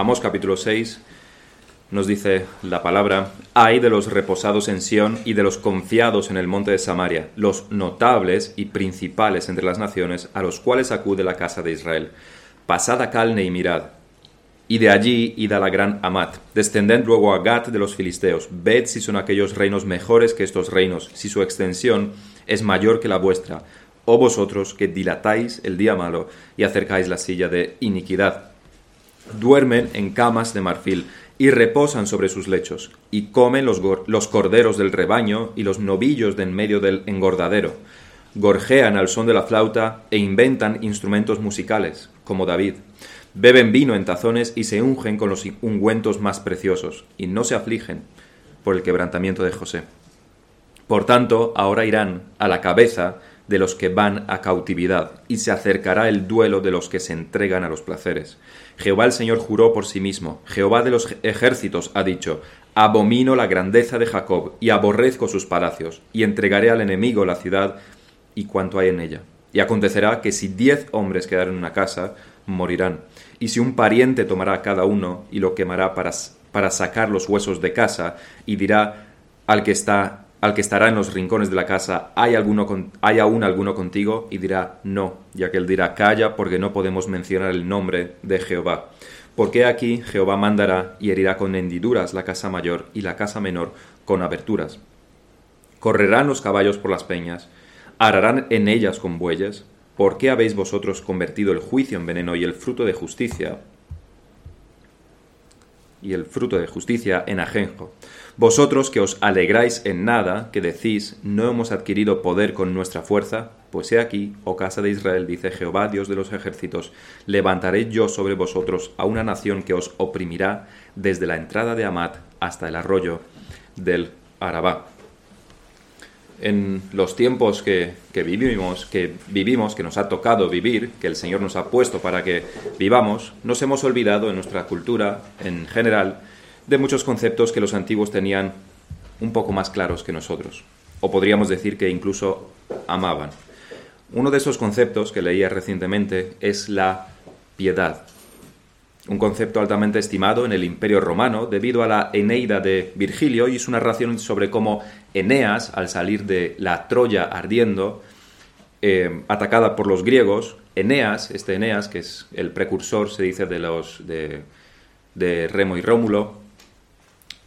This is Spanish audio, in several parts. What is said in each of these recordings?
Amos capítulo 6 nos dice la palabra, hay de los reposados en Sión y de los confiados en el monte de Samaria, los notables y principales entre las naciones, a los cuales acude la casa de Israel. Pasad a Calne y mirad, y de allí id a la gran Amat. Descended luego a Gat de los filisteos. Ved si son aquellos reinos mejores que estos reinos, si su extensión es mayor que la vuestra. O vosotros que dilatáis el día malo y acercáis la silla de iniquidad. Duermen en camas de marfil y reposan sobre sus lechos, y comen los, los corderos del rebaño y los novillos de en medio del engordadero. Gorjean al son de la flauta e inventan instrumentos musicales, como David. Beben vino en tazones y se ungen con los ungüentos más preciosos, y no se afligen por el quebrantamiento de José. Por tanto, ahora irán a la cabeza de los que van a cautividad, y se acercará el duelo de los que se entregan a los placeres. Jehová el Señor juró por sí mismo, Jehová de los ejércitos ha dicho, abomino la grandeza de Jacob, y aborrezco sus palacios, y entregaré al enemigo la ciudad y cuanto hay en ella. Y acontecerá que si diez hombres quedaron en una casa, morirán. Y si un pariente tomará a cada uno y lo quemará para, para sacar los huesos de casa, y dirá al que está al que estará en los rincones de la casa, ¿hay, alguno ¿hay aún alguno contigo? Y dirá, no, ya que él dirá, calla, porque no podemos mencionar el nombre de Jehová. Porque aquí Jehová mandará y herirá con hendiduras la casa mayor y la casa menor con aberturas. Correrán los caballos por las peñas, ararán en ellas con bueyes. ¿Por qué habéis vosotros convertido el juicio en veneno y el fruto de justicia y el fruto de justicia en ajenjo. Vosotros que os alegráis en nada, que decís, no hemos adquirido poder con nuestra fuerza, pues he aquí, oh casa de Israel, dice Jehová, Dios de los ejércitos, levantaré yo sobre vosotros a una nación que os oprimirá desde la entrada de Amat hasta el arroyo del Arabá en los tiempos que, vivimos, que vivimos, que nos ha tocado vivir, que el Señor nos ha puesto para que vivamos, nos hemos olvidado en nuestra cultura en general de muchos conceptos que los antiguos tenían un poco más claros que nosotros, o podríamos decir que incluso amaban. Uno de esos conceptos que leía recientemente es la piedad un concepto altamente estimado en el Imperio Romano debido a la Eneida de Virgilio y una narración sobre cómo Eneas, al salir de la Troya ardiendo, eh, atacada por los griegos, Eneas, este Eneas, que es el precursor, se dice, de los de, de Remo y Rómulo,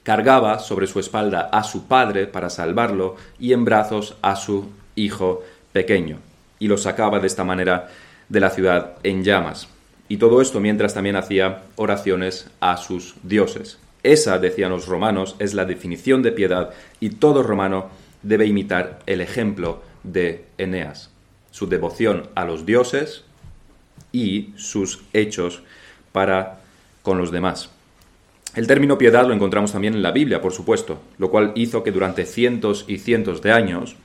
cargaba sobre su espalda a su padre para salvarlo y en brazos a su hijo pequeño, y lo sacaba de esta manera de la ciudad en llamas. Y todo esto mientras también hacía oraciones a sus dioses. Esa, decían los romanos, es la definición de piedad y todo romano debe imitar el ejemplo de Eneas, su devoción a los dioses y sus hechos para con los demás. El término piedad lo encontramos también en la Biblia, por supuesto, lo cual hizo que durante cientos y cientos de años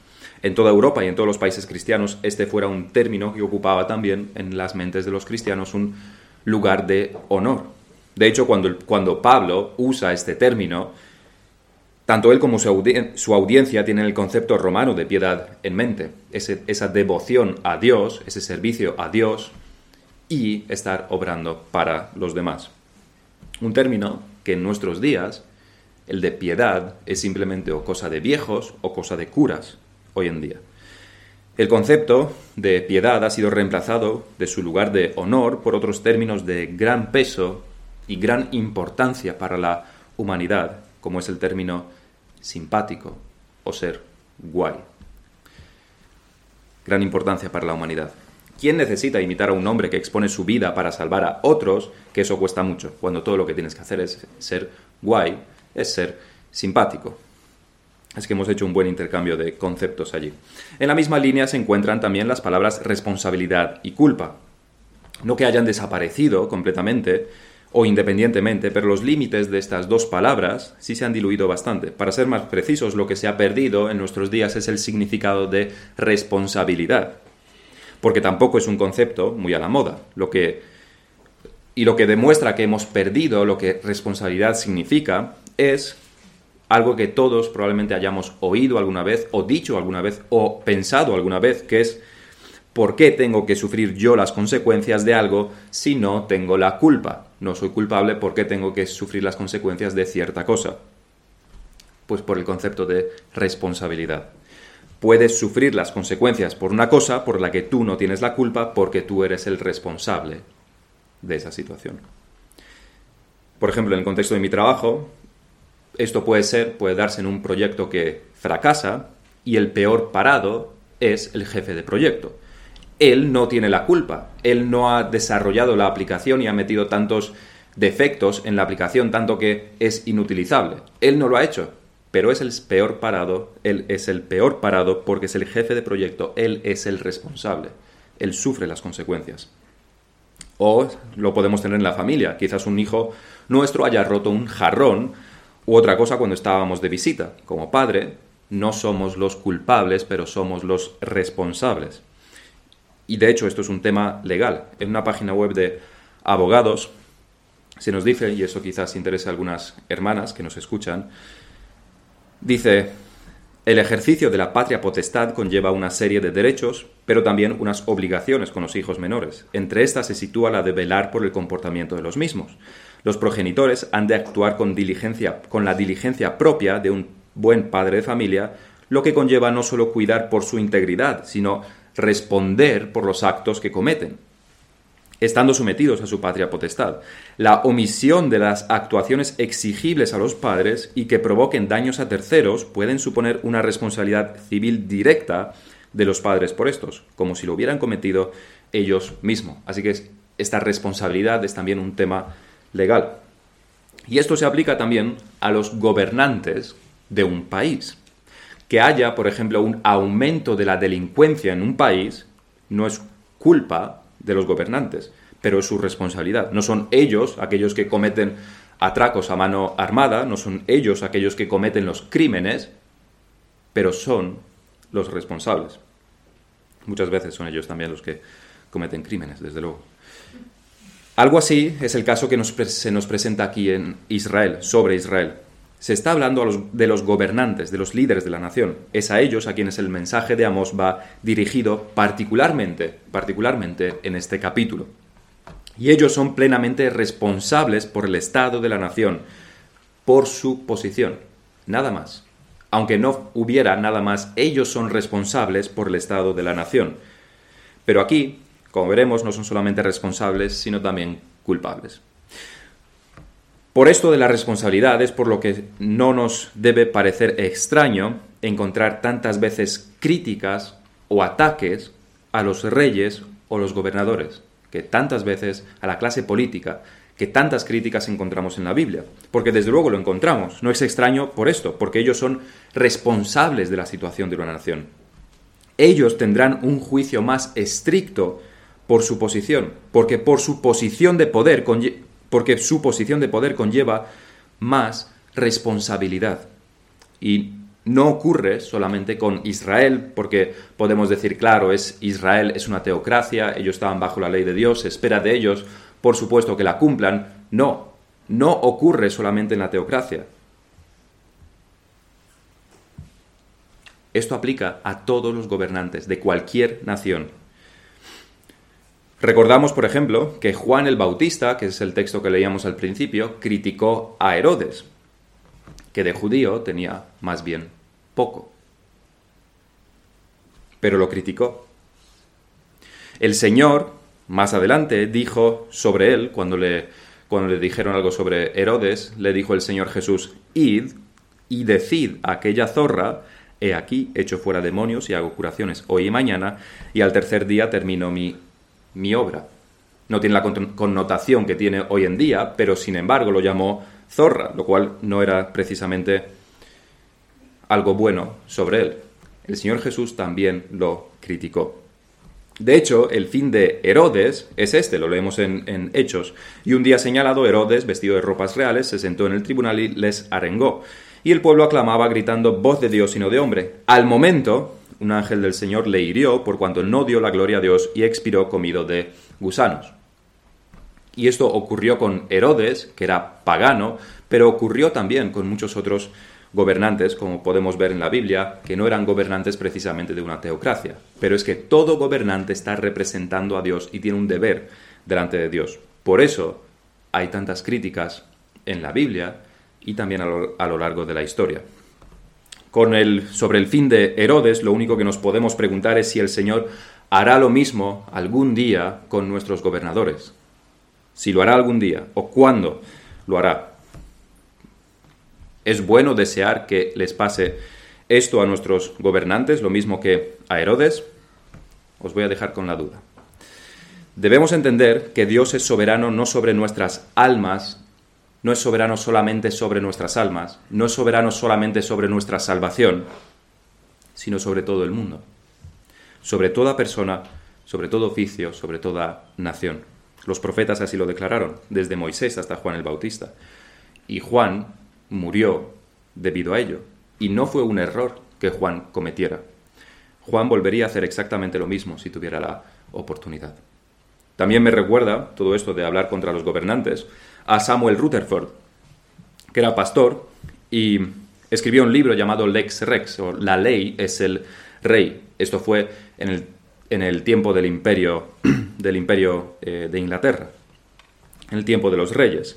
en toda Europa y en todos los países cristianos este fuera un término que ocupaba también en las mentes de los cristianos un lugar de honor. De hecho, cuando, cuando Pablo usa este término, tanto él como su, audiencia tienen el concepto romano de piedad en mente, esa devoción a Dios, ese servicio a Dios y estar obrando para los demás. Un término que en nuestros días, el de piedad, es simplemente o cosa de viejos o cosa de curas hoy en día. El concepto de piedad ha sido reemplazado de su lugar de honor por otros términos de gran peso y gran importancia para la humanidad, como es el término simpático o ser guay. Gran importancia para la humanidad. ¿Quién necesita imitar a un hombre que expone su vida para salvar a otros? Que eso cuesta mucho, cuando todo lo que tienes que hacer es ser guay, es ser simpático. Es que hemos hecho un buen intercambio de conceptos allí. En la misma línea se encuentran también las palabras responsabilidad y culpa. No que hayan desaparecido completamente o independientemente, pero los límites de estas dos palabras sí se han diluido bastante. Para ser más precisos, lo que se ha perdido en nuestros días es el significado de responsabilidad, porque tampoco es un concepto muy a la moda. Lo que y lo que demuestra que hemos perdido lo que responsabilidad significa es algo que todos probablemente hayamos oído alguna vez o dicho alguna vez o pensado alguna vez, que es ¿por qué tengo que sufrir yo las consecuencias de algo si no tengo la culpa? no soy culpable, ¿por qué tengo que sufrir las consecuencias de cierta cosa? Pues por el concepto de responsabilidad. Puedes sufrir las consecuencias por una cosa por la que tú no tienes la culpa porque tú eres el responsable de esa situación. Por ejemplo, en el contexto de mi trabajo, esto puede ser, puede darse en un proyecto que fracasa y el peor parado es el jefe de proyecto. Él no tiene la culpa, él no ha desarrollado la aplicación y ha metido tantos defectos en la aplicación, tanto que es inutilizable. Él no lo ha hecho, pero es el peor parado, él es el peor parado porque es el jefe de proyecto, él es el responsable, él sufre las consecuencias. O lo podemos tener en la familia, quizás un hijo nuestro haya roto un jarrón u otra cosa cuando estábamos de visita. Como padre, no somos los culpables, pero somos los responsables. Y de hecho esto es un tema legal. En una página web de abogados se nos dice, y eso quizás interese a algunas hermanas que nos escuchan, dice, el ejercicio de la patria potestad conlleva una serie de derechos, pero también unas obligaciones con los hijos menores. Entre estas se sitúa la de velar por el comportamiento de los mismos. Los progenitores han de actuar con diligencia, con la diligencia propia de un buen padre de familia, lo que conlleva no solo cuidar por su integridad, sino responder por los actos que cometen, estando sometidos a su patria potestad. La omisión de las actuaciones exigibles a los padres y que provoquen daños a terceros pueden suponer una responsabilidad civil directa de los padres por estos, como si lo hubieran cometido ellos mismos. Así que esta responsabilidad es también un tema legal. Y esto se aplica también a los gobernantes de un país. Que haya, por ejemplo, un aumento de la delincuencia en un país no es culpa de los gobernantes, pero es su responsabilidad. No son ellos aquellos que cometen atracos a mano armada, no son ellos aquellos que cometen los crímenes, pero son los responsables. Muchas veces son ellos también los que cometen crímenes, desde luego. Algo así es el caso que se nos presenta aquí en Israel, sobre Israel. Se está hablando de los gobernantes, de los líderes de la nación. Es a ellos a quienes el mensaje de Amos va dirigido particularmente, particularmente en este capítulo. Y ellos son plenamente responsables por el estado de la nación, por su posición, nada más. Aunque no hubiera nada más, ellos son responsables por el estado de la nación. Pero aquí como veremos, no son solamente responsables, sino también culpables. Por esto de la responsabilidad es por lo que no nos debe parecer extraño encontrar tantas veces críticas o ataques a los reyes o los gobernadores, que tantas veces a la clase política, que tantas críticas encontramos en la Biblia. Porque desde luego lo encontramos. No es extraño por esto, porque ellos son responsables de la situación de una nación. Ellos tendrán un juicio más estricto por su posición, porque por su posición de poder, porque su posición de poder conlleva más responsabilidad. Y no ocurre solamente con Israel, porque podemos decir, claro, es Israel es una teocracia, ellos estaban bajo la ley de Dios, se espera de ellos, por supuesto, que la cumplan. No, no ocurre solamente en la teocracia. Esto aplica a todos los gobernantes de cualquier nación. Recordamos, por ejemplo, que Juan el Bautista, que es el texto que leíamos al principio, criticó a Herodes, que de judío tenía más bien poco. Pero lo criticó. El Señor, más adelante, dijo sobre él, cuando le, cuando le dijeron algo sobre Herodes, le dijo el Señor Jesús, id y decid a aquella zorra, he aquí, echo fuera demonios y hago curaciones hoy y mañana, y al tercer día termino mi mi obra. No tiene la connotación que tiene hoy en día, pero sin embargo lo llamó zorra, lo cual no era precisamente algo bueno sobre él. El Señor Jesús también lo criticó. De hecho, el fin de Herodes es este, lo leemos en, Hechos. Y un día señalado, Herodes, vestido de ropas reales, se sentó en el tribunal y les arengó. Y el pueblo aclamaba gritando, voz de Dios y no de hombre. Al momento, un ángel del Señor le hirió por cuanto no dio la gloria a Dios y expiró comido de gusanos. Y esto ocurrió con Herodes, que era pagano, pero ocurrió también con muchos otros gobernantes, como podemos ver en la Biblia, que no eran gobernantes precisamente de una teocracia. Pero es que todo gobernante está representando a Dios y tiene un deber delante de Dios. Por eso, hay tantas críticas en la Biblia y también a lo, largo de la historia. Con el, sobre el fin de Herodes, lo único que nos podemos preguntar es si el Señor hará lo mismo algún día con nuestros gobernadores. Si lo hará algún día o cuándo lo hará. Es bueno desear que les pase esto a nuestros gobernantes, lo mismo que a Herodes. Os voy a dejar con la duda. Debemos entender que Dios es soberano no sobre nuestras almas, no es soberano solamente sobre nuestras almas, no es soberano solamente sobre nuestra salvación, sino sobre todo el mundo, sobre toda persona, sobre todo oficio, sobre toda nación. Los profetas así lo declararon, desde Moisés hasta Juan el Bautista. Y Juan murió debido a ello. Y no fue un error que Juan cometiera. Juan volvería a hacer exactamente lo mismo si tuviera la oportunidad. También me recuerda todo esto de hablar contra los gobernantes a Samuel Rutherford, que era pastor y escribió un libro llamado Lex Rex, o La ley es el rey. Esto fue en el, en el tiempo del imperio, del imperio eh, de Inglaterra, en el tiempo de los reyes.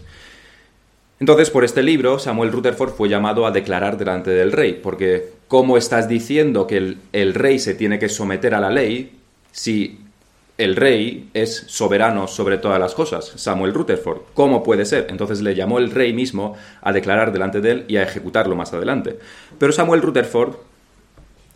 Entonces, por este libro, Samuel Rutherford fue llamado a declarar delante del rey, porque ¿cómo estás diciendo que el, el rey se tiene que someter a la ley si el rey es soberano sobre todas las cosas, Samuel Rutherford. ¿Cómo puede ser? Entonces le llamó el rey mismo a declarar delante de él y a ejecutarlo más adelante. Pero Samuel Rutherford,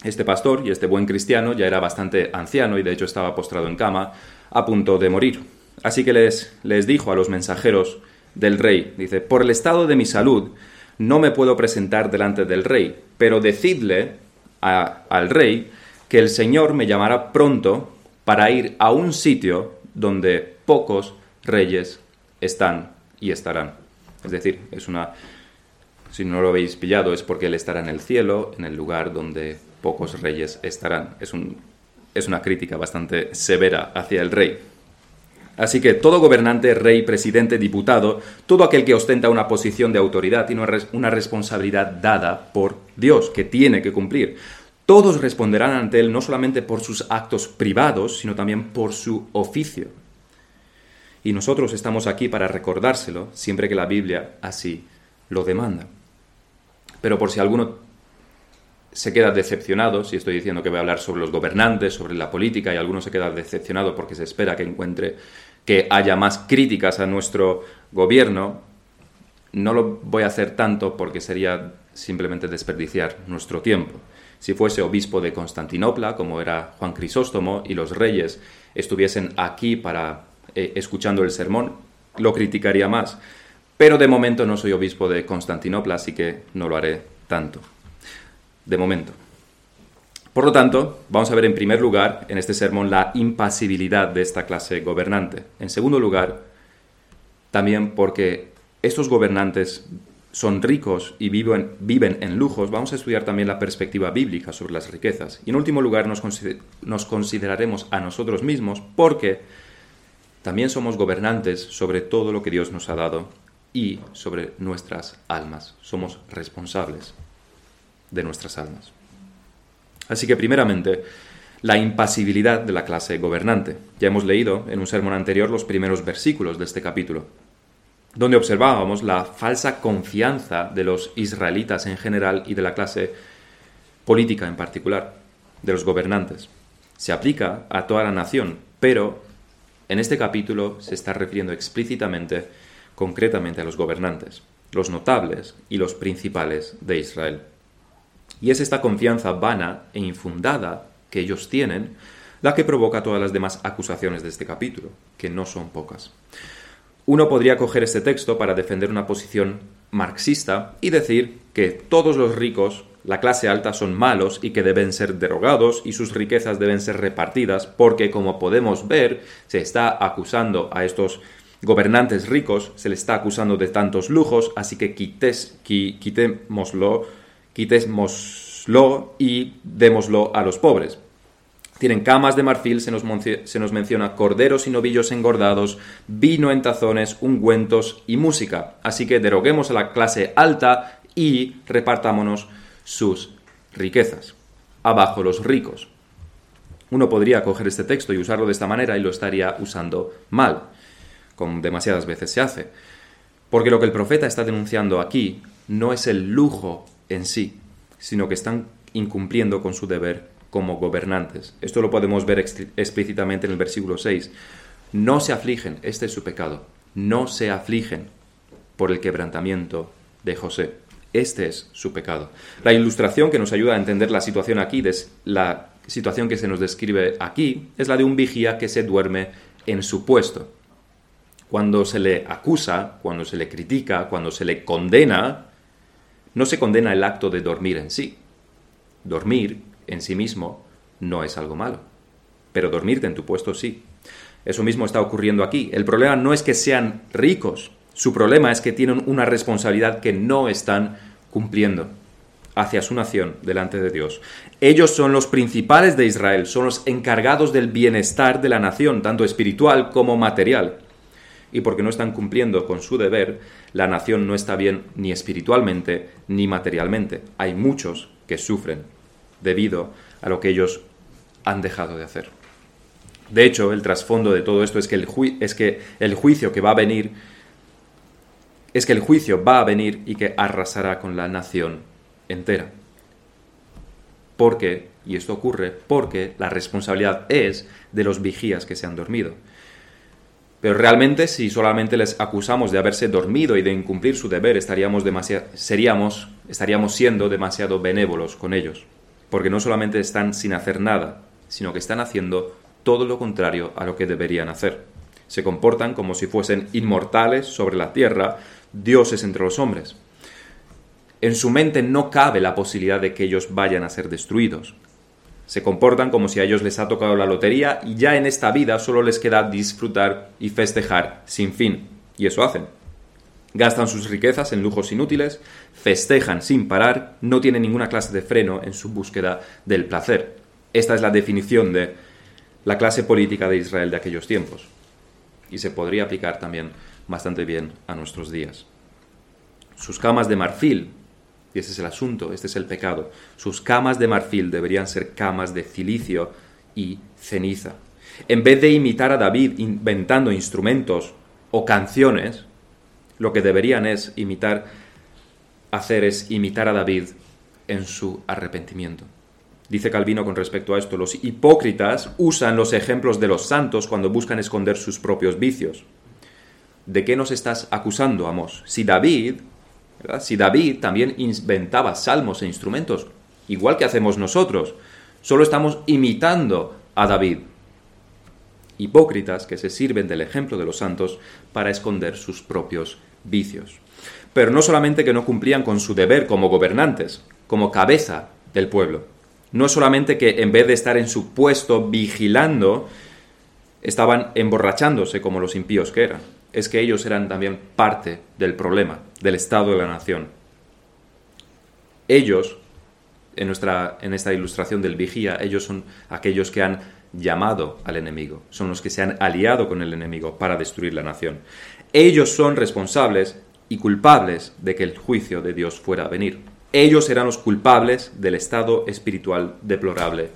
este pastor y este buen cristiano, ya era bastante anciano y de hecho estaba postrado en cama, a punto de morir. Así que les, les dijo a los mensajeros del rey, dice, por el estado de mi salud no me puedo presentar delante del rey, pero decidle al rey que el Señor me llamará pronto para ir a un sitio donde pocos reyes están y estarán. Es decir, es una si no lo habéis pillado es porque él estará en el cielo, en el lugar donde pocos reyes estarán. Es, un, es una crítica bastante severa hacia el rey. Así que todo gobernante, rey, presidente, diputado, todo aquel que ostenta una posición de autoridad tiene una responsabilidad dada por Dios que tiene que cumplir. Todos responderán ante Él no solamente por sus actos privados, sino también por su oficio. Y nosotros estamos aquí para recordárselo siempre que la Biblia así lo demanda. Pero por si alguno se queda decepcionado, si estoy diciendo que voy a hablar sobre los gobernantes, sobre la política, y alguno se queda decepcionado porque se espera que encuentre que haya más críticas a nuestro gobierno, no lo voy a hacer tanto porque sería simplemente desperdiciar nuestro tiempo. Si fuese obispo de Constantinopla, como era Juan Crisóstomo, y los reyes estuviesen aquí para eh, escuchando el sermón, lo criticaría más. Pero de momento no soy obispo de Constantinopla, así que no lo haré tanto. De momento. Por lo tanto, vamos a ver en primer lugar en este sermón la impasibilidad de esta clase gobernante. En segundo lugar, también porque estos gobernantes son ricos y viven, viven en lujos, vamos a estudiar también la perspectiva bíblica sobre las riquezas. Y en último lugar nos, nos consideraremos a nosotros mismos porque también somos gobernantes sobre todo lo que Dios nos ha dado y sobre nuestras almas. Somos responsables de nuestras almas. Así que primeramente, la impasibilidad de la clase gobernante. Ya hemos leído en un sermón anterior los primeros versículos de este capítulo donde observábamos la falsa confianza de los israelitas en general y de la clase política en particular, de los gobernantes. Se aplica a toda la nación, pero en este capítulo se está refiriendo explícitamente, concretamente a los gobernantes, los notables y los principales de Israel. Y es esta confianza vana e infundada que ellos tienen la que provoca todas las demás acusaciones de este capítulo, que no son pocas. Uno podría coger este texto para defender una posición marxista y decir que todos los ricos, la clase alta, son malos y que deben ser derogados y sus riquezas deben ser repartidas porque, como podemos ver, se está acusando a estos gobernantes ricos, se les está acusando de tantos lujos, así que quites, quitémoslo, quitémoslo y démoslo a los pobres. Tienen camas de marfil, se nos, se nos, menciona corderos y novillos engordados, vino en tazones, ungüentos y música. Así que deroguemos a la clase alta y repartámonos sus riquezas. Abajo los ricos. Uno podría coger este texto y usarlo de esta manera y lo estaría usando mal. como demasiadas veces se hace. Porque lo que el profeta está denunciando aquí no es el lujo en sí, sino que están incumpliendo con su deber como gobernantes. Esto lo podemos ver explícitamente en el versículo 6. No se afligen, este es su pecado, no se afligen por el quebrantamiento de José. Este es su pecado. La ilustración que nos ayuda a entender la situación aquí, la situación que se nos describe aquí, es la de un vigía que se duerme en su puesto. Cuando se le acusa, cuando se le critica, cuando se le condena, no se condena el acto de dormir en sí. Dormir en sí mismo no es algo malo. Pero dormirte en tu puesto sí. Eso mismo está ocurriendo aquí. El problema no es que sean ricos, su problema es que tienen una responsabilidad que no están cumpliendo hacia su nación delante de Dios. Ellos son los principales de Israel, son los encargados del bienestar de la nación, tanto espiritual como material. Y porque no están cumpliendo con su deber, la nación no está bien ni espiritualmente ni materialmente. Hay muchos que sufren debido a lo que ellos han dejado de hacer. De hecho, el trasfondo de todo esto es que el, es que el juicio que va a venir es que el juicio va a venir y que arrasará con la nación entera. Porque, y esto ocurre porque la responsabilidad es de los vigías que se han dormido. Pero realmente si solamente les acusamos de haberse dormido y de incumplir su deber, estaríamos, seríamos, estaríamos siendo demasiado benévolos con ellos porque no solamente están sin hacer nada, sino que están haciendo todo lo contrario a lo que deberían hacer. Se comportan como si fuesen inmortales sobre la tierra, dioses entre los hombres. En su mente no cabe la posibilidad de que ellos vayan a ser destruidos. Se comportan como si a ellos les ha tocado la lotería y ya en esta vida solo les queda disfrutar y festejar sin fin. Y eso hacen. Gastan sus riquezas en lujos inútiles, festejan sin parar, no tienen ninguna clase de freno en su búsqueda del placer. Esta es la definición de la clase política de Israel de aquellos tiempos. Y se podría aplicar también bastante bien a nuestros días. Sus camas de marfil, y ese es el asunto, este es el pecado, sus camas de marfil deberían ser camas de cilicio y ceniza. En vez de imitar a David inventando instrumentos o canciones, lo que deberían es imitar, hacer es imitar a David en su arrepentimiento. Dice Calvino con respecto a esto, los hipócritas usan los ejemplos de los santos cuando buscan esconder sus propios vicios. ¿De qué nos estás acusando, Amos? Si David, si David también inventaba salmos e instrumentos, igual que hacemos nosotros, solo estamos imitando a David hipócritas que se sirven del ejemplo de los santos para esconder sus propios vicios. Pero no solamente que no cumplían con su deber como gobernantes, como cabeza del pueblo. No solamente que en vez de estar en su puesto vigilando, estaban emborrachándose como los impíos que eran. Es que ellos eran también parte del problema, del estado de la nación. Ellos, en, nuestra, en esta ilustración del vigía, ellos son aquellos que han llamado al enemigo, son los que se han aliado con el enemigo para destruir la nación. Ellos son responsables y culpables de que el juicio de Dios fuera a venir. Ellos eran los culpables del estado espiritual deplorable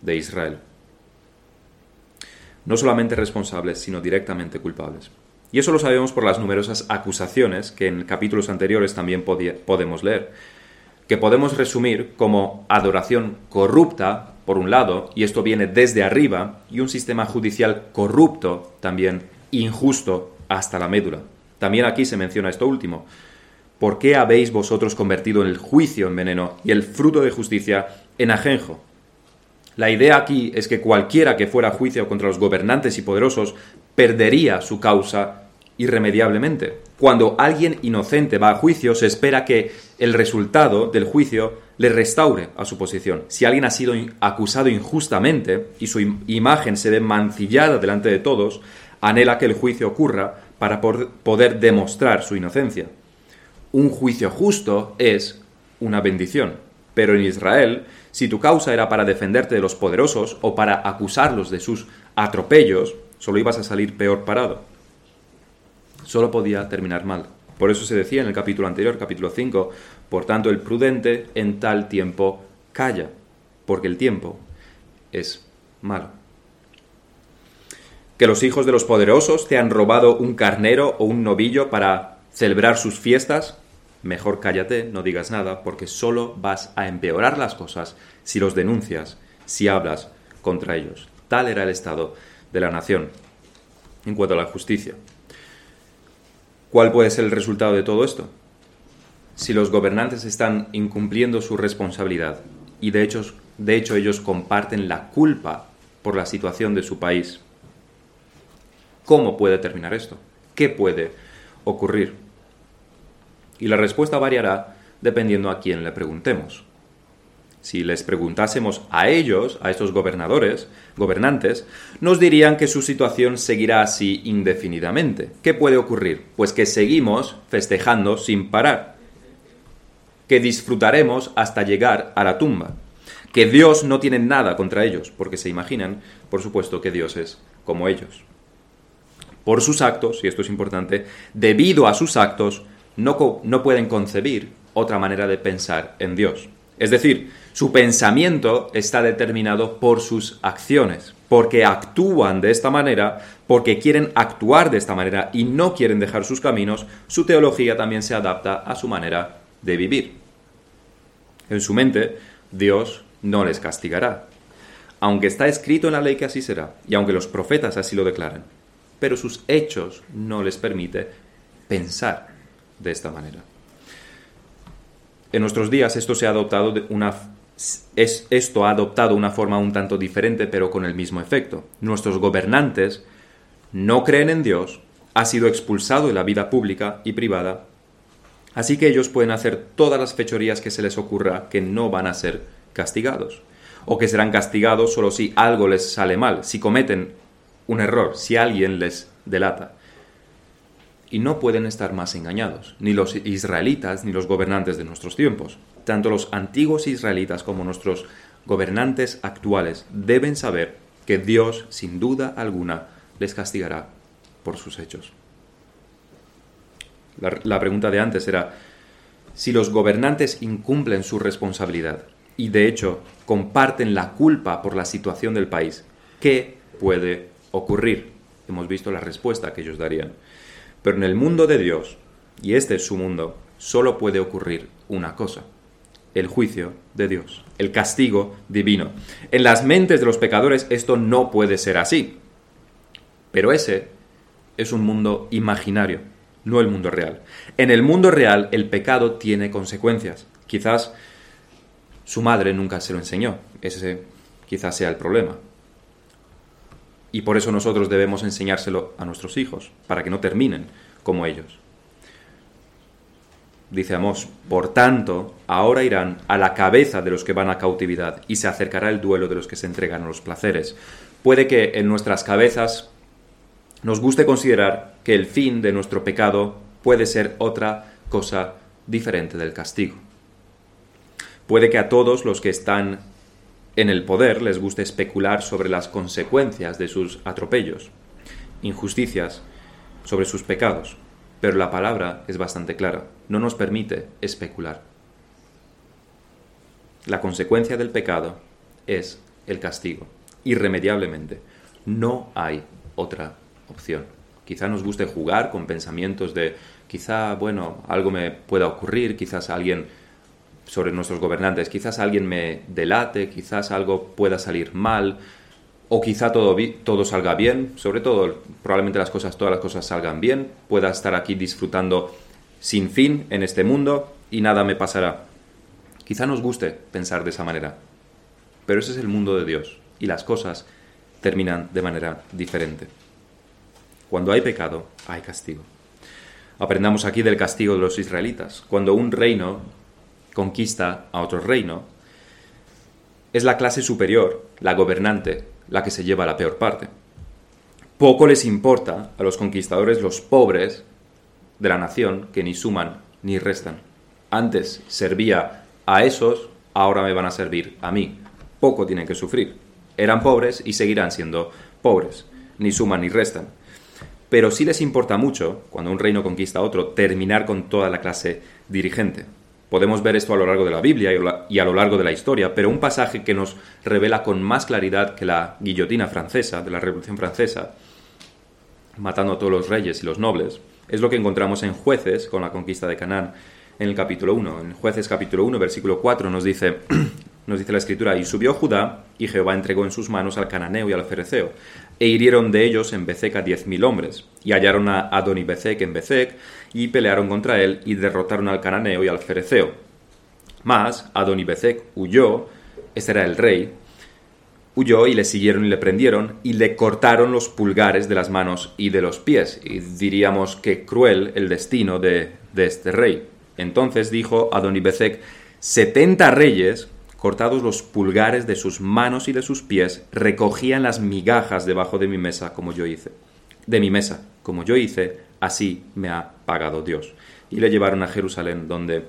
de Israel. No solamente responsables, sino directamente culpables. Y eso lo sabemos por las numerosas acusaciones que en capítulos anteriores también podemos leer, que podemos resumir como adoración corrupta por un lado, y esto viene desde arriba, y un sistema judicial corrupto, también injusto hasta la médula. También aquí se menciona esto último. ¿Por qué habéis vosotros convertido el juicio en veneno y el fruto de justicia en ajenjo? La idea aquí es que cualquiera que fuera a juicio contra los gobernantes y poderosos perdería su causa irremediablemente. Cuando alguien inocente va a juicio, se espera que el resultado del juicio le restaure a su posición. Si alguien ha sido acusado injustamente y su imagen se ve mancillada delante de todos, anhela que el juicio ocurra para poder demostrar su inocencia. Un juicio justo es una bendición, pero en Israel, si tu causa era para defenderte de los poderosos o para acusarlos de sus atropellos, solo ibas a salir peor parado. Solo podía terminar mal. Por eso se decía en el capítulo anterior, capítulo 5, por tanto el prudente en tal tiempo calla, porque el tiempo es malo. Que los hijos de los poderosos te han robado un carnero o un novillo para celebrar sus fiestas, mejor cállate, no digas nada, porque solo vas a empeorar las cosas si los denuncias, si hablas contra ellos. Tal era el estado de la nación en cuanto a la justicia. ¿Cuál puede ser el resultado de todo esto? Si los gobernantes están incumpliendo su responsabilidad y de hecho, de hecho ellos comparten la culpa por la situación de su país, ¿cómo puede terminar esto? ¿Qué puede ocurrir? Y la respuesta variará dependiendo a quién le preguntemos. Si les preguntásemos a ellos, a estos gobernadores, gobernantes, nos dirían que su situación seguirá así indefinidamente. ¿Qué puede ocurrir? Pues que seguimos festejando sin parar, que disfrutaremos hasta llegar a la tumba, que Dios no tiene nada contra ellos, porque se imaginan, por supuesto, que Dios es como ellos. Por sus actos, y esto es importante, debido a sus actos, no, no pueden concebir otra manera de pensar en Dios. Es decir, su pensamiento está determinado por sus acciones, porque actúan de esta manera, porque quieren actuar de esta manera y no quieren dejar sus caminos, su teología también se adapta a su manera de vivir. En su mente, Dios no les castigará, aunque está escrito en la ley que así será, y aunque los profetas así lo declaran, pero sus hechos no les permite pensar de esta manera. En nuestros días esto se ha adoptado de una es, esto ha adoptado una forma un tanto diferente, pero con el mismo efecto. Nuestros gobernantes no creen en Dios, ha sido expulsado de la vida pública y privada, así que ellos pueden hacer todas las fechorías que se les ocurra que no van a ser castigados, o que serán castigados solo si algo les sale mal, si cometen un error, si alguien les delata y no pueden estar más engañados, ni los israelitas ni los gobernantes de nuestros tiempos. Tanto los antiguos israelitas como nuestros gobernantes actuales deben saber que Dios, sin duda alguna, les castigará por sus hechos. La, pregunta de antes era, si los gobernantes incumplen su responsabilidad y de hecho comparten la culpa por la situación del país, ¿qué puede ocurrir? Hemos visto la respuesta que ellos darían. Pero en el mundo de Dios, y este es su mundo, solo puede ocurrir una cosa, el juicio de Dios, el castigo divino. En las mentes de los pecadores esto no puede ser así, pero ese es un mundo imaginario, no el mundo real. En el mundo real el pecado tiene consecuencias. Quizás su madre nunca se lo enseñó, ese quizás sea el problema. Y por eso nosotros debemos enseñárselo a nuestros hijos, para que no terminen como ellos. Dice Amós, por tanto, ahora irán a la cabeza de los que van a cautividad y se acercará el duelo de los que se entregan a los placeres. Puede que en nuestras cabezas nos guste considerar que el fin de nuestro pecado puede ser otra cosa diferente del castigo. Puede que a todos los que están en el poder les guste especular sobre las consecuencias de sus atropellos, injusticias, sobre sus pecados. Pero la palabra es bastante clara, no nos permite especular. La consecuencia del pecado es el castigo, irremediablemente. No hay otra opción. Quizá nos guste jugar con pensamientos de, quizá, bueno, algo me pueda ocurrir, quizás alguien sobre nuestros gobernantes. Quizás alguien me delate, quizás algo pueda salir mal, o quizá todo, todo salga bien, sobre todo probablemente las cosas, todas las cosas salgan bien, pueda estar aquí disfrutando sin fin en este mundo y nada me pasará. Quizá nos guste pensar de esa manera, pero ese es el mundo de Dios y las cosas terminan de manera diferente. Cuando hay pecado, hay castigo. Aprendamos aquí del castigo de los israelitas. Cuando un reino conquista a otro reino, es la clase superior, la gobernante, la que se lleva la peor parte. Poco les importa a los conquistadores los pobres de la nación que ni suman ni restan. Antes servía a esos, ahora me van a servir a mí. Poco tienen que sufrir. Eran pobres y seguirán siendo pobres. Ni suman ni restan. Pero sí les importa mucho, cuando un reino conquista a otro, terminar con toda la clase dirigente. Podemos ver esto a lo largo de la Biblia y a lo largo de la historia, pero un pasaje que nos revela con más claridad que la guillotina francesa, de la Revolución Francesa, matando a todos los reyes y los nobles. Es lo que encontramos en jueces con la conquista de Canaán en el capítulo 1. En jueces capítulo 1, versículo 4 nos dice, nos dice la escritura, y subió Judá, y Jehová entregó en sus manos al cananeo y al fereceo, e hirieron de ellos en Bezek a diez mil hombres, y hallaron a Adoni Bezek en Bezek, y pelearon contra él, y derrotaron al cananeo y al fereceo. Mas Adoni Bezek huyó, este era el rey, huyó y le siguieron y le prendieron y le cortaron los pulgares de las manos y de los pies. Y diríamos que cruel el destino de, de este rey. Entonces dijo Adonibezek, setenta reyes, cortados los pulgares de sus manos y de sus pies, recogían las migajas debajo de mi mesa como yo hice. De mi mesa, como yo hice, así me ha pagado Dios. Y le llevaron a Jerusalén, donde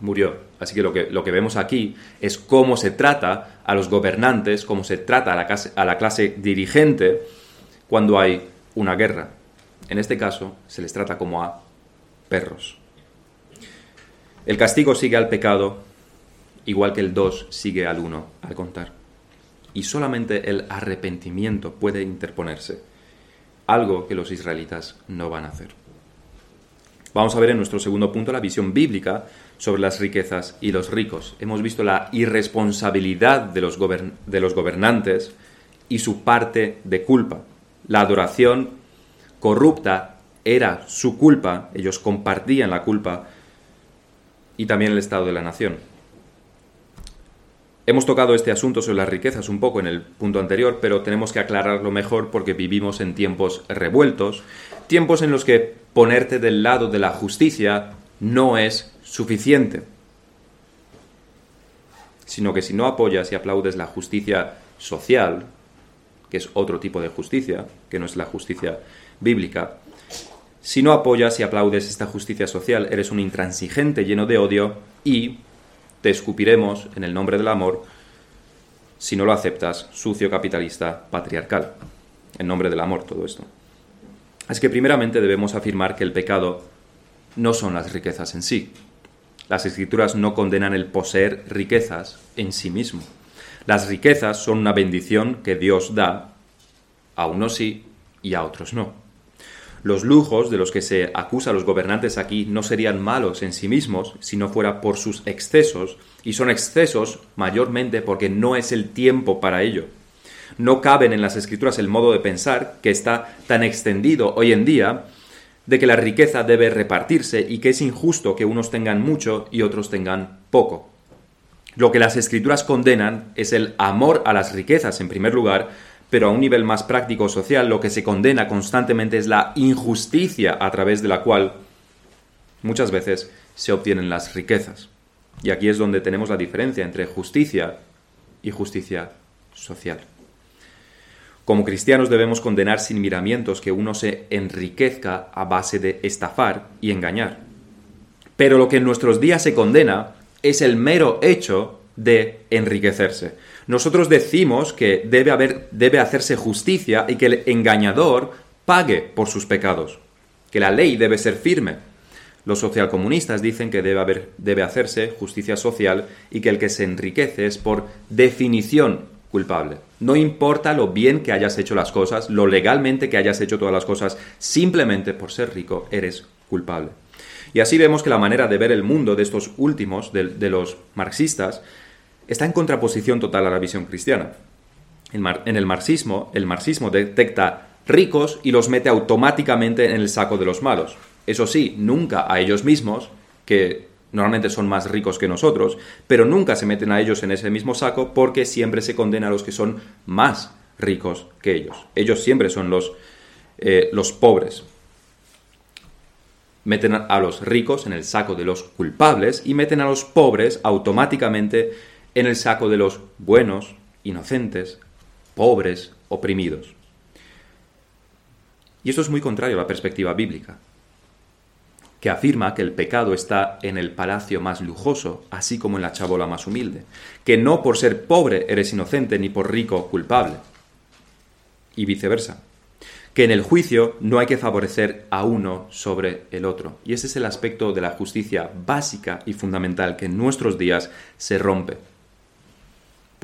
murió. Así que lo que, lo que vemos aquí es cómo se trata a los gobernantes, cómo se trata a la, clase, a la clase dirigente cuando hay una guerra. En este caso, se les trata como a perros. El castigo sigue al pecado, igual que el 2 sigue al 1 al contar. Y solamente el arrepentimiento puede interponerse, algo que los israelitas no van a hacer. Vamos a ver en nuestro segundo punto la visión bíblica sobre las riquezas y los ricos. Hemos visto la irresponsabilidad de los, de los gobernantes y su parte de culpa. La adoración corrupta era su culpa, ellos compartían la culpa y también el estado de la nación. Hemos tocado este asunto sobre las riquezas un poco en el punto anterior, pero tenemos que aclararlo mejor porque vivimos en tiempos revueltos, tiempos en los que ponerte del lado de la justicia no es suficiente, sino que si no apoyas y aplaudes la justicia social, que es otro tipo de justicia, que no es la justicia bíblica, si no apoyas y aplaudes esta justicia social, eres un intransigente lleno de odio y te escupiremos en el nombre del amor si no lo aceptas, sucio capitalista patriarcal. En nombre del amor todo esto. Así que primeramente debemos afirmar que el pecado no son las riquezas en sí. Las escrituras no condenan el poseer riquezas en sí mismo. Las riquezas son una bendición que Dios da, a unos sí y a otros no. Los lujos de los que se acusa a los gobernantes aquí no serían malos en sí mismos si no fuera por sus excesos, y son excesos mayormente porque no es el tiempo para ello. No caben en las escrituras el modo de pensar que está tan extendido hoy en día de que la riqueza debe repartirse y que es injusto que unos tengan mucho y otros tengan poco. Lo que las escrituras condenan es el amor a las riquezas en primer lugar, pero a un nivel más práctico social lo que se condena constantemente es la injusticia a través de la cual muchas veces se obtienen las riquezas. Y aquí es donde tenemos la diferencia entre justicia y justicia social. Como cristianos debemos condenar sin miramientos que uno se enriquezca a base de estafar y engañar. Pero lo que en nuestros días se condena es el mero hecho de enriquecerse. Nosotros decimos que debe, haber, debe hacerse justicia y que el engañador pague por sus pecados, que la ley debe ser firme. Los socialcomunistas dicen que debe, haber, debe hacerse justicia social y que el que se enriquece es por definición culpable. No importa lo bien que hayas hecho las cosas, lo legalmente que hayas hecho todas las cosas, simplemente por ser rico eres culpable. Y así vemos que la manera de ver el mundo de estos últimos, de los marxistas, está en contraposición total a la visión cristiana. En el marxismo, el marxismo detecta ricos y los mete automáticamente en el saco de los malos. Eso sí, nunca a ellos mismos, que normalmente son más ricos que nosotros, pero nunca se meten a ellos en ese mismo saco porque siempre se condena a los que son más ricos que ellos. Ellos siempre son los, eh, los pobres. Meten a los ricos en el saco de los culpables y meten a los pobres automáticamente en el saco de los buenos, inocentes, pobres, oprimidos. Y esto es muy contrario a la perspectiva bíblica, que afirma que el pecado está en el palacio más lujoso, así como en la chabola más humilde, que no por ser pobre eres inocente ni por rico culpable, y viceversa, que en el juicio no hay que favorecer a uno sobre el otro. Y ese es el aspecto de la justicia básica y fundamental que en nuestros días se rompe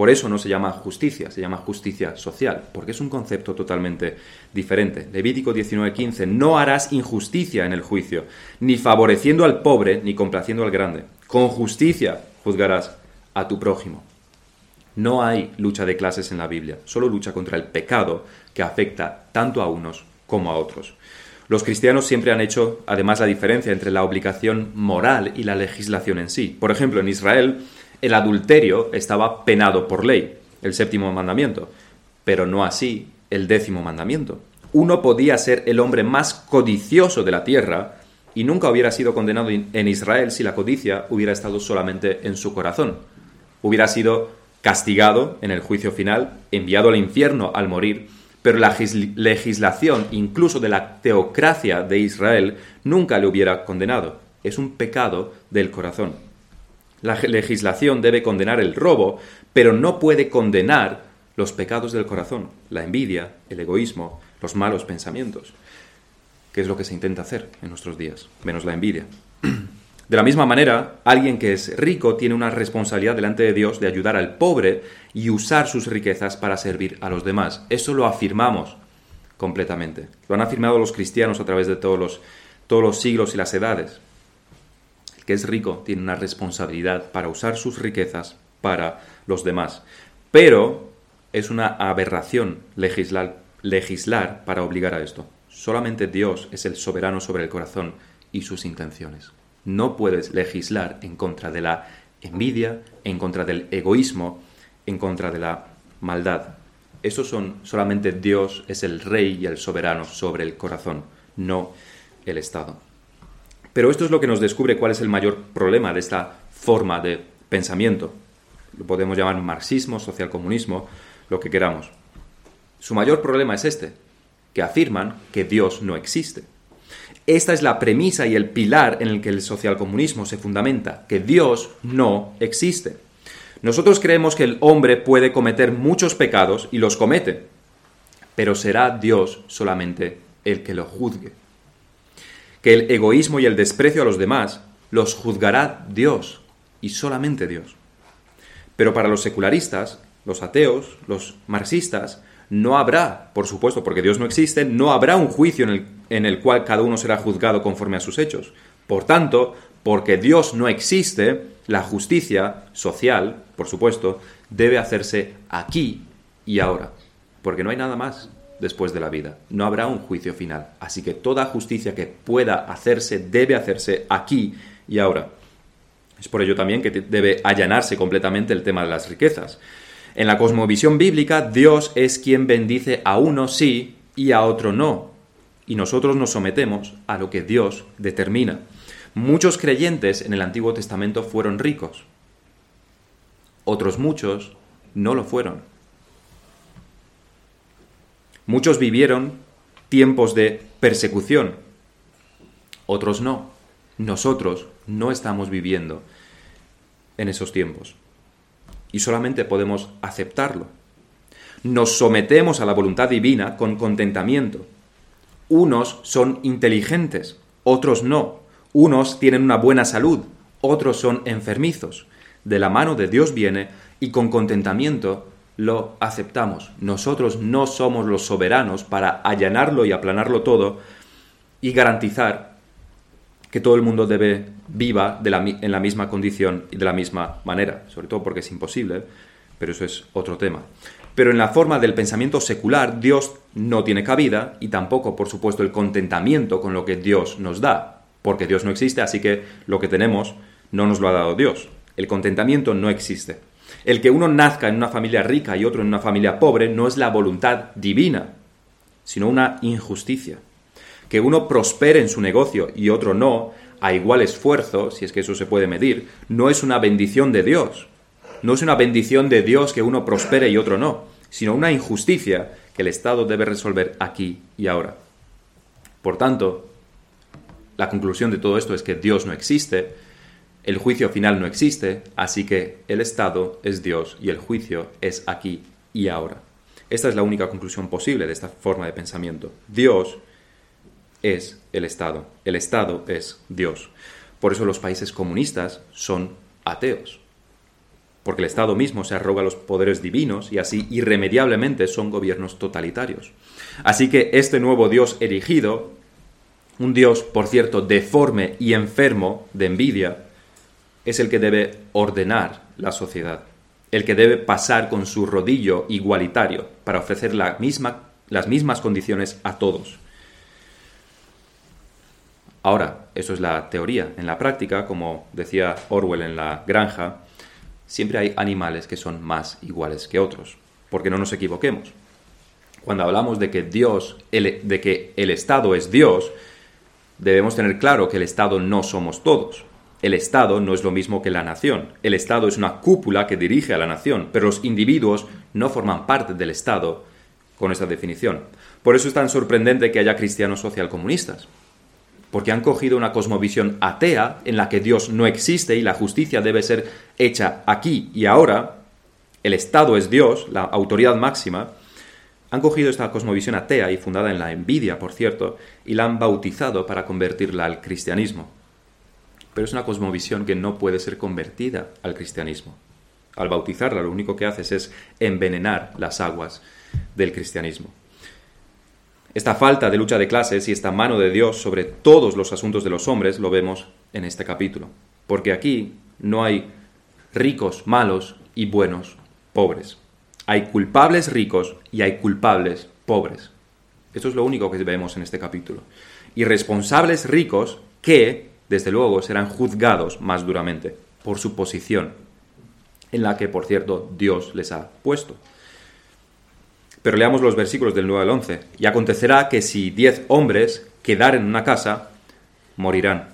Por eso no se llama justicia, se llama justicia social, porque es un concepto totalmente diferente. Levítico 19:15, no harás injusticia en el juicio, ni favoreciendo al pobre, ni complaciendo al grande. Con justicia juzgarás a tu prójimo. No hay lucha de clases en la Biblia, solo lucha contra el pecado que afecta tanto a unos como a otros. Los cristianos siempre han hecho, además, la diferencia entre la obligación moral y la legislación en sí. Por ejemplo, en Israel, el adulterio estaba penado por ley, el séptimo mandamiento, pero no así el décimo mandamiento. Uno podía ser el hombre más codicioso de la tierra y nunca hubiera sido condenado en Israel si la codicia hubiera estado solamente en su corazón. Hubiera sido castigado en el juicio final, enviado al infierno al morir, pero la legislación, incluso de la teocracia de Israel, nunca le hubiera condenado. Es un pecado del corazón. La legislación debe condenar el robo, pero no puede condenar los pecados del corazón, la envidia, el egoísmo, los malos pensamientos, que es lo que se intenta hacer en nuestros días, menos la envidia. De la misma manera, alguien que es rico tiene una responsabilidad delante de Dios de ayudar al pobre y usar sus riquezas para servir a los demás. Eso lo afirmamos completamente. Lo han afirmado los cristianos a través de todos los, todos los siglos y las edades. Que es rico tiene una responsabilidad para usar sus riquezas para los demás. Pero es una aberración legislar, legislar para obligar a esto. Solamente Dios es el soberano sobre el corazón y sus intenciones. No puedes legislar en contra de la envidia, en contra del egoísmo, en contra de la maldad. Esos son solamente Dios es el rey y el soberano sobre el corazón, no el Estado. Pero esto es lo que nos descubre cuál es el mayor problema de esta forma de pensamiento. Lo podemos llamar marxismo, socialcomunismo, lo que queramos. Su mayor problema es este, que afirman que Dios no existe. Esta es la premisa y el pilar en el que el socialcomunismo se fundamenta, que Dios no existe. Nosotros creemos que el hombre puede cometer muchos pecados y los comete, pero será Dios solamente el que lo juzgue. Que el egoísmo y el desprecio a los demás los juzgará Dios y solamente Dios. Pero para los secularistas, los ateos, los marxistas, no habrá, por supuesto, porque Dios no existe, no habrá un juicio en el, en el cual cada uno será juzgado conforme a sus hechos. Por tanto, porque Dios no existe, la justicia social, por supuesto, debe hacerse aquí y ahora, porque no hay nada más después de la vida. No habrá un juicio final. Así que toda justicia que pueda hacerse debe hacerse aquí y ahora. Es por ello también que debe allanarse completamente el tema de las riquezas. En la cosmovisión bíblica, Dios es quien bendice a uno sí y a otro no. Y nosotros nos sometemos a lo que Dios determina. Muchos creyentes en el Antiguo Testamento fueron ricos. Otros muchos no lo fueron. Muchos vivieron tiempos de persecución. Otros no. Nosotros no estamos viviendo en esos tiempos y solamente podemos aceptarlo. Nos sometemos a la voluntad divina con contentamiento. Unos son inteligentes, otros no. Unos tienen una buena salud, otros son enfermizos. De la mano de Dios viene y con contentamiento lo aceptamos. Nosotros no somos los soberanos para allanarlo y aplanarlo todo y garantizar que todo el mundo debe viva en la misma condición y de la misma manera, sobre todo porque es imposible, pero eso es otro tema. Pero en la forma del pensamiento secular, Dios no tiene cabida y tampoco, por supuesto, el contentamiento con lo que Dios nos da, porque Dios no existe, así que lo que tenemos no nos lo ha dado Dios. El contentamiento no existe. El que uno nazca en una familia rica y otro en una familia pobre no es la voluntad divina, sino una injusticia que uno prospere en su negocio y otro no, a igual esfuerzo, si es que eso se puede medir, no es una bendición de Dios. No es una bendición de Dios que uno prospere y otro no, sino una injusticia que el Estado debe resolver aquí y ahora. Por tanto, la conclusión de todo esto es que Dios no existe, el juicio final no existe, así que el Estado es Dios y el juicio es aquí y ahora. Esta es la única conclusión posible de esta forma de pensamiento. Dios es el Estado. El Estado es Dios. Por eso los países comunistas son ateos. porque el Estado mismo se arroga los poderes divinos y así irremediablemente son gobiernos totalitarios. Así que este nuevo Dios erigido, un Dios, por cierto, deforme y enfermo de envidia, es el que debe ordenar la sociedad, el que debe pasar con su rodillo igualitario para ofrecer las mismas condiciones a todos. Ahora, eso es la teoría. En la práctica, como decía Orwell en la granja, siempre hay animales que son más iguales que otros. Porque no nos equivoquemos. Cuando hablamos de que Dios, de que el Estado es Dios, debemos tener claro que el Estado no somos todos. El Estado no es lo mismo que la nación. El Estado es una cúpula que dirige a la nación, pero los individuos no forman parte del Estado con esa definición. Por eso es tan sorprendente que haya cristianos socialcomunistas, porque han cogido una cosmovisión atea en la que Dios no existe y la justicia debe ser hecha aquí y ahora, el Estado es Dios, la autoridad máxima, han cogido esta cosmovisión atea y fundada en la envidia, por cierto, y la han bautizado para convertirla al cristianismo. Pero es una cosmovisión que no puede ser convertida al cristianismo. Al bautizarla lo único que haces es envenenar las aguas del cristianismo. Esta falta de lucha de clases y esta mano de Dios sobre todos los asuntos de los hombres lo vemos en este capítulo. Porque aquí no hay ricos malos y buenos pobres. Hay culpables ricos y hay culpables pobres. Esto es lo único que vemos en este capítulo. Y responsables ricos que, desde luego, serán juzgados más duramente por su posición, en la que, por cierto, Dios les ha puesto. Pero leamos los versículos del 9 al 11. Y acontecerá que si diez hombres quedaren en una casa, morirán.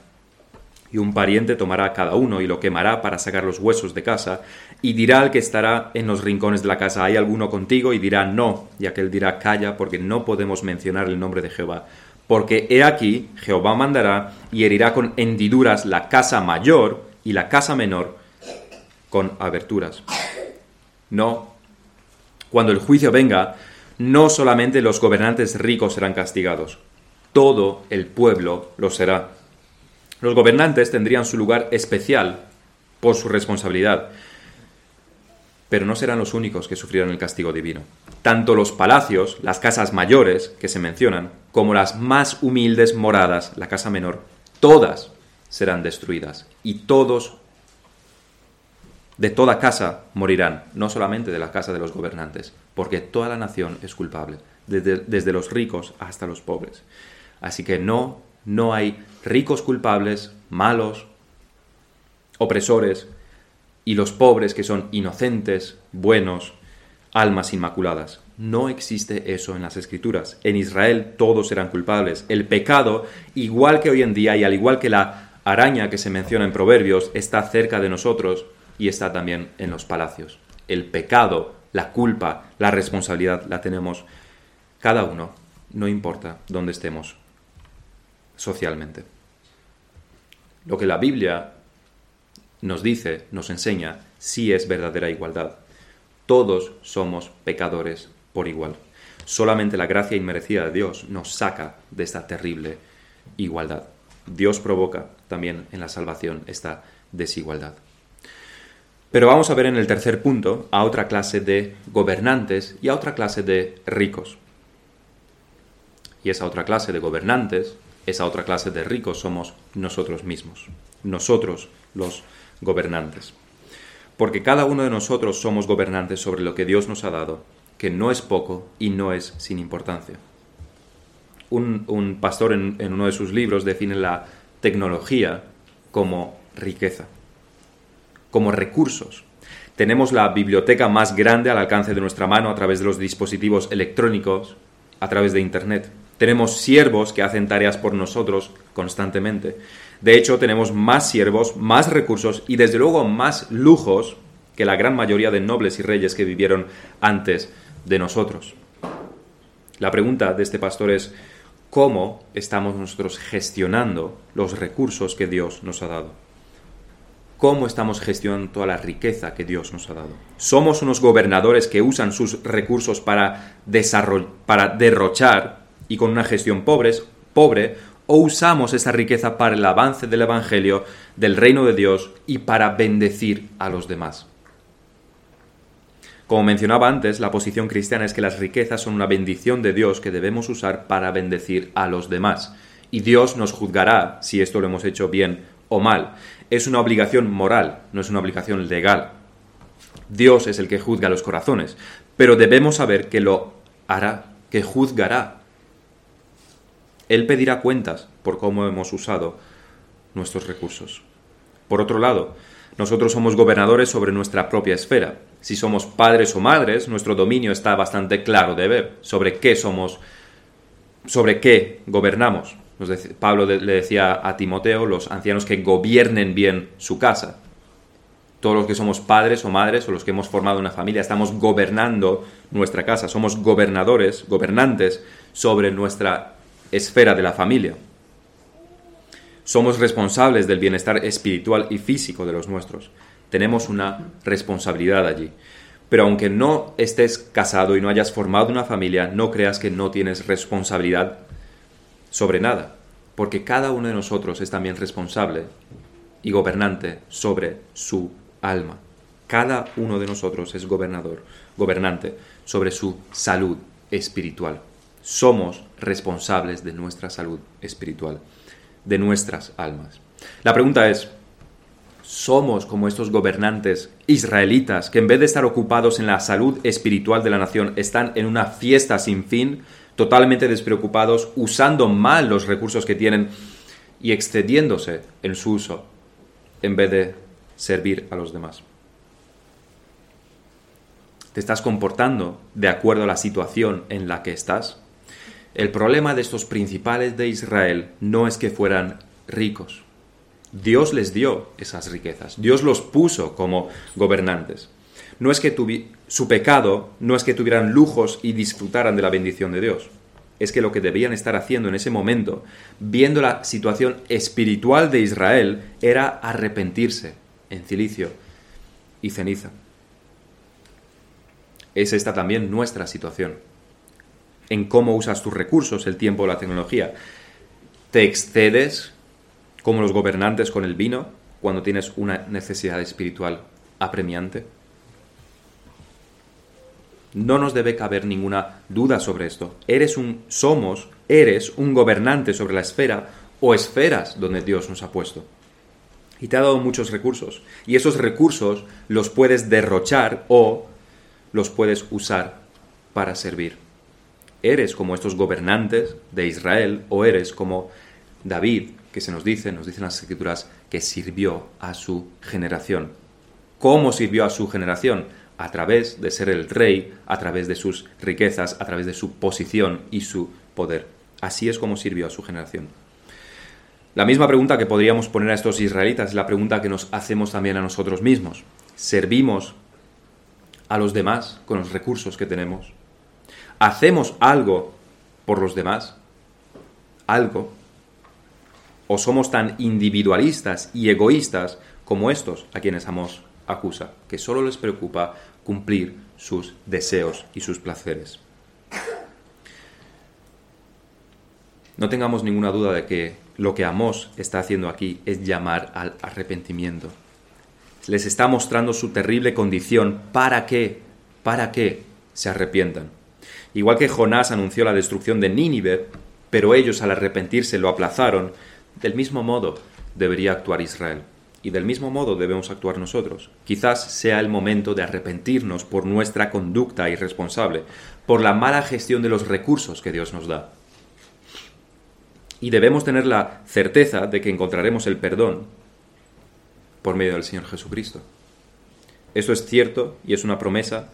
Y un pariente tomará cada uno y lo quemará para sacar los huesos de casa, y dirá al que estará en los rincones de la casa, ¿hay alguno contigo? Y dirá, no, y aquel dirá, calla, porque no podemos mencionar el nombre de Jehová. Porque he aquí, Jehová mandará y herirá con hendiduras la casa mayor y la casa menor con aberturas. No cuando el juicio venga, no solamente los gobernantes ricos serán castigados, todo el pueblo lo será. Los gobernantes tendrían su lugar especial por su responsabilidad, pero no serán los únicos que sufrirán el castigo divino. Tanto los palacios, las casas mayores que se mencionan, como las más humildes moradas, la casa menor, todas serán destruidas y todos de toda casa morirán, no solamente de la casa de los gobernantes, porque toda la nación es culpable, desde, los ricos hasta los pobres. Así que no, no hay ricos culpables, malos, opresores, y los pobres que son inocentes, buenos, almas inmaculadas. No existe eso en las escrituras. En Israel todos eran culpables. El pecado, igual que hoy en día y al igual que la araña que se menciona en Proverbios, está cerca de nosotros y está también en los palacios. El pecado, la culpa, la responsabilidad la tenemos cada uno, no importa dónde estemos socialmente. Lo que la Biblia nos dice, nos enseña, sí es verdadera igualdad. Todos somos pecadores por igual. Solamente la gracia inmerecida de Dios nos saca de esta terrible igualdad. Dios provoca también en la salvación esta desigualdad. Pero vamos a ver en el tercer punto a otra clase de gobernantes y a otra clase de ricos. Y esa otra clase de gobernantes, esa otra clase de ricos somos nosotros mismos, nosotros los gobernantes. Porque cada uno de nosotros somos gobernantes sobre lo que Dios nos ha dado, que no es poco y no es sin importancia. Un, pastor en uno de sus libros define la tecnología como riqueza como recursos. Tenemos la biblioteca más grande al alcance de nuestra mano a través de los dispositivos electrónicos, a través de Internet. Tenemos siervos que hacen tareas por nosotros constantemente. De hecho, tenemos más siervos, más recursos y desde luego más lujos que la gran mayoría de nobles y reyes que vivieron antes de nosotros. La pregunta de este pastor es, ¿cómo estamos nosotros gestionando los recursos que Dios nos ha dado? cómo estamos gestionando toda la riqueza que Dios nos ha dado. Somos unos gobernadores que usan sus recursos para, para derrochar y con una gestión pobre, pobre, o usamos esa riqueza para el avance del Evangelio, del reino de Dios y para bendecir a los demás. Como mencionaba antes, la posición cristiana es que las riquezas son una bendición de Dios que debemos usar para bendecir a los demás. Y Dios nos juzgará si esto lo hemos hecho bien o mal. Es una obligación moral, no es una obligación legal. Dios es el que juzga los corazones, pero debemos saber que lo hará, que juzgará. Él pedirá cuentas por cómo hemos usado nuestros recursos. Por otro lado, nosotros somos gobernadores sobre nuestra propia esfera. Si somos padres o madres, nuestro dominio está bastante claro de ver sobre qué somos, sobre qué gobernamos. Pablo le decía a Timoteo, los ancianos que gobiernen bien su casa. Todos los que somos padres o madres o los que hemos formado una familia estamos gobernando nuestra casa, somos gobernadores, gobernantes sobre nuestra esfera de la familia. Somos responsables del bienestar espiritual y físico de los nuestros. Tenemos una responsabilidad allí. Pero aunque no estés casado y no hayas formado una familia, no creas que no tienes responsabilidad sobre nada, porque cada uno de nosotros es también responsable y gobernante sobre su alma. Cada uno de nosotros es gobernador, gobernante sobre su salud espiritual. Somos responsables de nuestra salud espiritual de nuestras almas. La pregunta es, ¿somos como estos gobernantes israelitas que en vez de estar ocupados en la salud espiritual de la nación, están en una fiesta sin fin, totalmente despreocupados, usando mal los recursos que tienen y excediéndose en su uso, en vez de servir a los demás? ¿Te estás comportando de acuerdo a la situación en la que estás? El problema de estos principales de Israel no es que fueran ricos. Dios les dio esas riquezas. Dios los puso como gobernantes. No es que su pecado no es que tuvieran lujos y disfrutaran de la bendición de Dios. Es que lo que debían estar haciendo en ese momento, viendo la situación espiritual de Israel, era arrepentirse en cilicio y ceniza. Es esta también nuestra situación en cómo usas tus recursos, el tiempo, la tecnología. Te excedes como los gobernantes con el vino cuando tienes una necesidad espiritual apremiante. No nos debe caber ninguna duda sobre esto. Eres un somos, eres un gobernante sobre la esfera o esferas donde Dios nos ha puesto. Y te ha dado muchos recursos. Y esos recursos los puedes derrochar o los puedes usar para servir eres como estos gobernantes de Israel o eres como David, que se nos dice, nos dicen las escrituras, que sirvió a su generación. ¿Cómo sirvió a su generación? A través de ser el rey, a través de sus riquezas, a través de su posición y su poder. Así es como sirvió a su generación. La misma pregunta que podríamos poner a estos israelitas es la pregunta que nos hacemos también a nosotros mismos. ¿Servimos a los demás con los recursos que tenemos? ¿Hacemos algo por los demás? ¿Algo? ¿O somos tan individualistas y egoístas como estos a quienes Amos acusa, que solo les preocupa cumplir sus deseos y sus placeres? No tengamos ninguna duda de que lo que Amos está haciendo aquí es llamar al arrepentimiento. Les está mostrando su terrible condición para que, para que se arrepientan. Igual que Jonás anunció la destrucción de Nínive, pero ellos al arrepentirse lo aplazaron, del mismo modo debería actuar Israel. Y del mismo modo debemos actuar nosotros. Quizás sea el momento de arrepentirnos por nuestra conducta irresponsable, por la mala gestión de los recursos que Dios nos da. Y debemos tener la certeza de que encontraremos el perdón por medio del Señor Jesucristo. Eso es cierto y es una promesa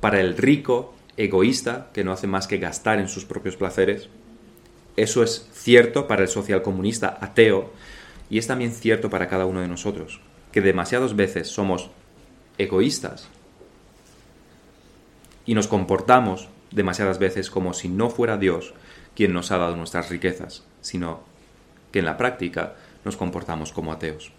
para el rico egoísta que no hace más que gastar en sus propios placeres. Eso es cierto para el socialcomunista ateo y es también cierto para cada uno de nosotros, que demasiadas veces somos egoístas y nos comportamos demasiadas veces como si no fuera Dios quien nos ha dado nuestras riquezas, sino que en la práctica nos comportamos como ateos.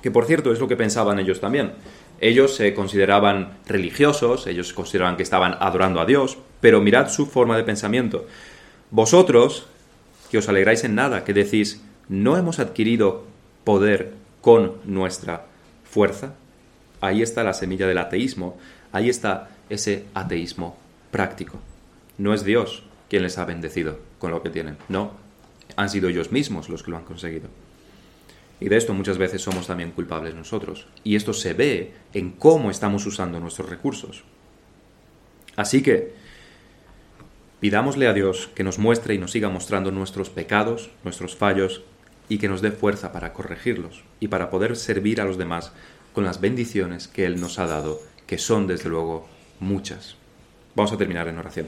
Que por cierto es lo que pensaban ellos también. Ellos se consideraban religiosos, ellos consideraban que estaban adorando a Dios, pero mirad su forma de pensamiento. Vosotros, que os alegráis en nada, que decís, no hemos adquirido poder con nuestra fuerza. Ahí está la semilla del ateísmo. Ahí está ese ateísmo práctico. No es Dios quien les ha bendecido con lo que tienen, no, han sido ellos mismos los que lo han conseguido. Y de esto muchas veces somos también culpables nosotros. Y esto se ve en cómo estamos usando nuestros recursos. Así que pidámosle a Dios que nos muestre y nos siga mostrando nuestros pecados, nuestros fallos, y que nos dé fuerza para corregirlos y para poder servir a los demás con las bendiciones que Él nos ha dado, que son desde luego muchas. Vamos a terminar en oración.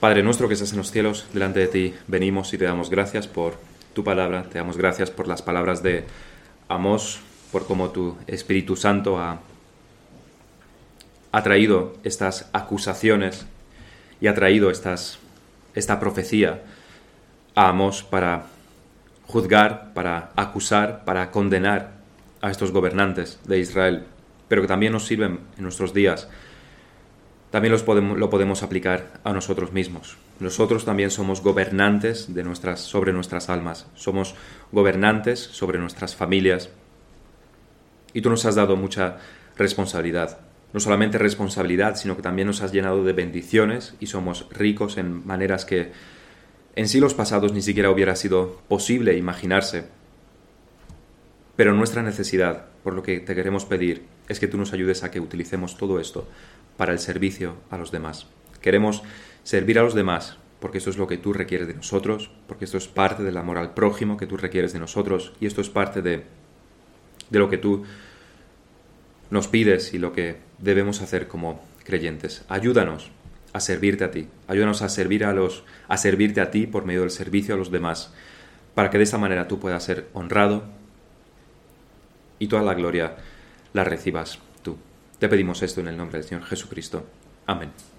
Padre nuestro que estás en los cielos, delante de ti venimos y te damos gracias por tu palabra, te damos gracias por las palabras de Amós, por cómo tu Espíritu Santo ha, ha traído estas acusaciones y ha traído esta profecía a Amós para juzgar, para acusar, para condenar a estos gobernantes de Israel, pero que también nos sirven en nuestros días también los podemos, lo podemos aplicar a nosotros mismos. Nosotros también somos gobernantes de nuestras, sobre nuestras almas, somos gobernantes sobre nuestras familias. Y tú nos has dado mucha responsabilidad. No solamente responsabilidad, sino que también nos has llenado de bendiciones y somos ricos en maneras que en siglos pasados ni siquiera hubiera sido posible imaginarse. Pero nuestra necesidad, por lo que te queremos pedir, es que tú nos ayudes a que utilicemos todo esto para el servicio a los demás. Queremos servir a los demás porque esto es lo que tú requieres de nosotros, porque esto es parte del amor al prójimo que tú requieres de nosotros y esto es parte de, de lo que tú nos pides y lo que debemos hacer como creyentes. Ayúdanos a servirte a ti, ayúdanos a servir a los a servirte a ti por medio del servicio a los demás, para que de esa manera tú puedas ser honrado y toda la gloria la recibas te pedimos esto en el nombre del Señor Jesucristo. Amén.